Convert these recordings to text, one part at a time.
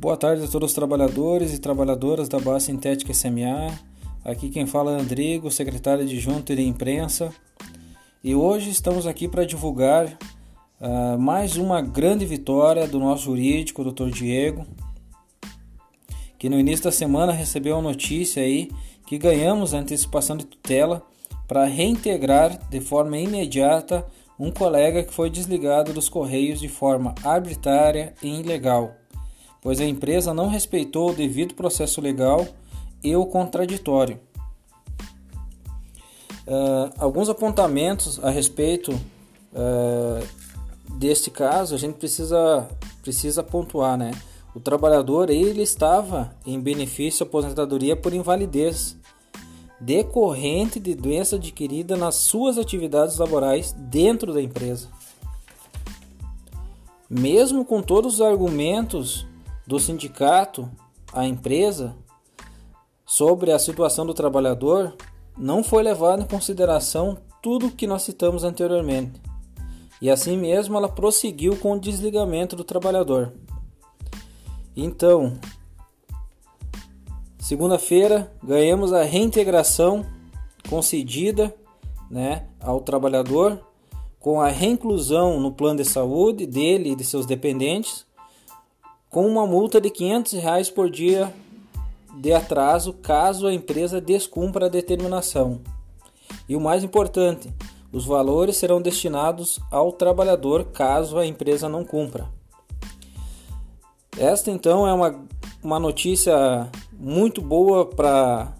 Boa tarde a todos os trabalhadores e trabalhadoras da base sintética SMA. Aqui quem fala é Andrigo, secretário adjunto de imprensa. E hoje estamos aqui para divulgar uh, mais uma grande vitória do nosso jurídico, Dr. Diego, que no início da semana recebeu a notícia aí que ganhamos a antecipação de tutela para reintegrar de forma imediata um colega que foi desligado dos Correios de forma arbitrária e ilegal pois a empresa não respeitou o devido processo legal e o contraditório. Uh, alguns apontamentos a respeito uh, deste caso a gente precisa, precisa pontuar, né? O trabalhador ele estava em benefício aposentadoria por invalidez decorrente de doença adquirida nas suas atividades laborais dentro da empresa. Mesmo com todos os argumentos do sindicato à empresa sobre a situação do trabalhador, não foi levado em consideração tudo o que nós citamos anteriormente. E assim mesmo ela prosseguiu com o desligamento do trabalhador. Então, segunda-feira ganhamos a reintegração concedida, né, ao trabalhador com a reinclusão no plano de saúde dele e de seus dependentes com uma multa de 500 reais por dia de atraso caso a empresa descumpra a determinação. E o mais importante, os valores serão destinados ao trabalhador caso a empresa não cumpra. Esta então é uma, uma notícia muito boa para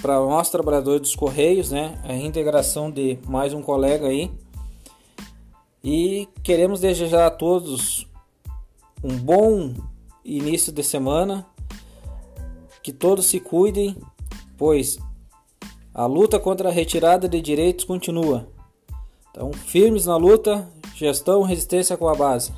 para nós trabalhadores dos Correios, né? A reintegração de mais um colega aí. E queremos desejar a todos um bom início de semana, que todos se cuidem, pois a luta contra a retirada de direitos continua. Então, firmes na luta, gestão, resistência com a base.